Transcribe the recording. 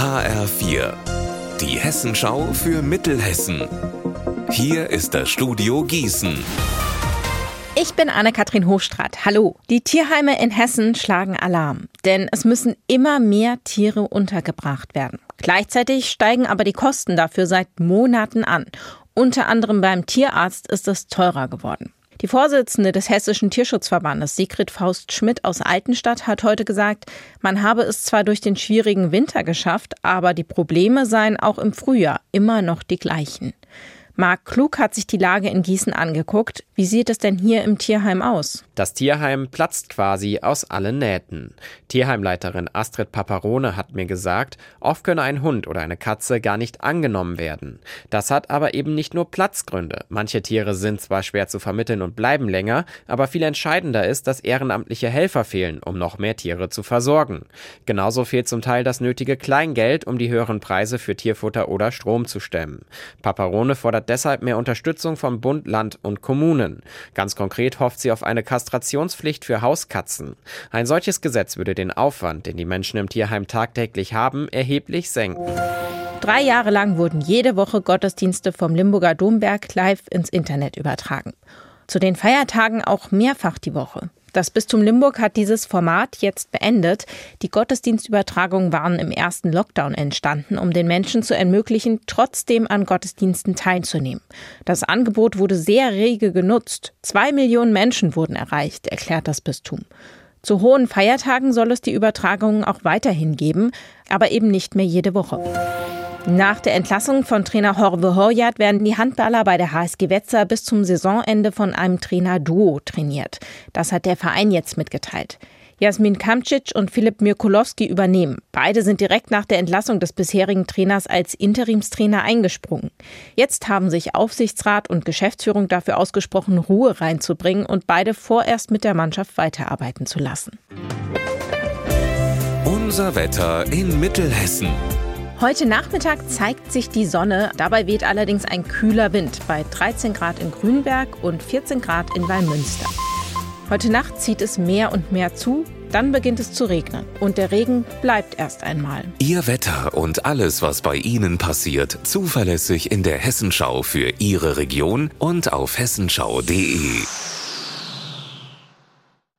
HR4, die Hessenschau für Mittelhessen. Hier ist das Studio Gießen. Ich bin Anne-Kathrin Hochstrat. Hallo. Die Tierheime in Hessen schlagen Alarm, denn es müssen immer mehr Tiere untergebracht werden. Gleichzeitig steigen aber die Kosten dafür seit Monaten an. Unter anderem beim Tierarzt ist es teurer geworden. Die Vorsitzende des Hessischen Tierschutzverbandes, Sigrid Faust Schmidt aus Altenstadt, hat heute gesagt, man habe es zwar durch den schwierigen Winter geschafft, aber die Probleme seien auch im Frühjahr immer noch die gleichen. Marc Klug hat sich die Lage in Gießen angeguckt. Wie sieht es denn hier im Tierheim aus? Das Tierheim platzt quasi aus allen Nähten. Tierheimleiterin Astrid Paparone hat mir gesagt, oft könne ein Hund oder eine Katze gar nicht angenommen werden. Das hat aber eben nicht nur Platzgründe. Manche Tiere sind zwar schwer zu vermitteln und bleiben länger, aber viel entscheidender ist, dass ehrenamtliche Helfer fehlen, um noch mehr Tiere zu versorgen. Genauso fehlt zum Teil das nötige Kleingeld, um die höheren Preise für Tierfutter oder Strom zu stemmen. Paparone fordert deshalb mehr Unterstützung von Bund, Land und Kommunen. Ganz konkret hofft sie auf eine Kastrationspflicht für Hauskatzen. Ein solches Gesetz würde den Aufwand, den die Menschen im Tierheim tagtäglich haben, erheblich senken. Drei Jahre lang wurden jede Woche Gottesdienste vom Limburger Domberg live ins Internet übertragen. Zu den Feiertagen auch mehrfach die Woche. Das Bistum Limburg hat dieses Format jetzt beendet. Die Gottesdienstübertragungen waren im ersten Lockdown entstanden, um den Menschen zu ermöglichen, trotzdem an Gottesdiensten teilzunehmen. Das Angebot wurde sehr rege genutzt. Zwei Millionen Menschen wurden erreicht, erklärt das Bistum. Zu hohen Feiertagen soll es die Übertragungen auch weiterhin geben, aber eben nicht mehr jede Woche. Nach der Entlassung von Trainer Horve Horjat werden die Handballer bei der HSG Wetzlar bis zum Saisonende von einem Trainer-Duo trainiert. Das hat der Verein jetzt mitgeteilt. Jasmin Kamcic und Philipp Mirkulowski übernehmen. Beide sind direkt nach der Entlassung des bisherigen Trainers als Interimstrainer eingesprungen. Jetzt haben sich Aufsichtsrat und Geschäftsführung dafür ausgesprochen, Ruhe reinzubringen und beide vorerst mit der Mannschaft weiterarbeiten zu lassen. Unser Wetter in Mittelhessen. Heute Nachmittag zeigt sich die Sonne. Dabei weht allerdings ein kühler Wind bei 13 Grad in Grünberg und 14 Grad in Wallmünster. Heute Nacht zieht es mehr und mehr zu. Dann beginnt es zu regnen. Und der Regen bleibt erst einmal. Ihr Wetter und alles, was bei Ihnen passiert, zuverlässig in der Hessenschau für Ihre Region und auf hessenschau.de.